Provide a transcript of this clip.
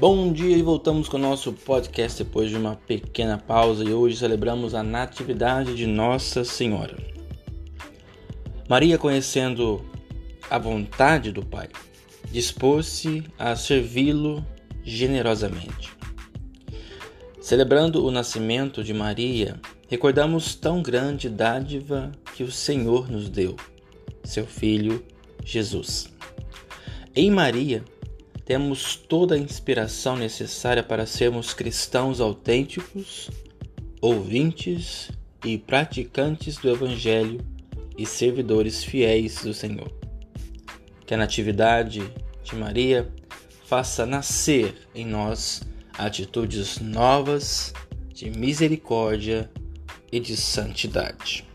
Bom dia e voltamos com o nosso podcast depois de uma pequena pausa e hoje celebramos a Natividade de Nossa Senhora. Maria, conhecendo a vontade do Pai, dispôs-se a servi-lo generosamente. Celebrando o nascimento de Maria, recordamos tão grande dádiva que o Senhor nos deu, seu Filho Jesus. Em Maria, temos toda a inspiração necessária para sermos cristãos autênticos, ouvintes e praticantes do Evangelho e servidores fiéis do Senhor. Que a Natividade de Maria faça nascer em nós atitudes novas de misericórdia e de santidade.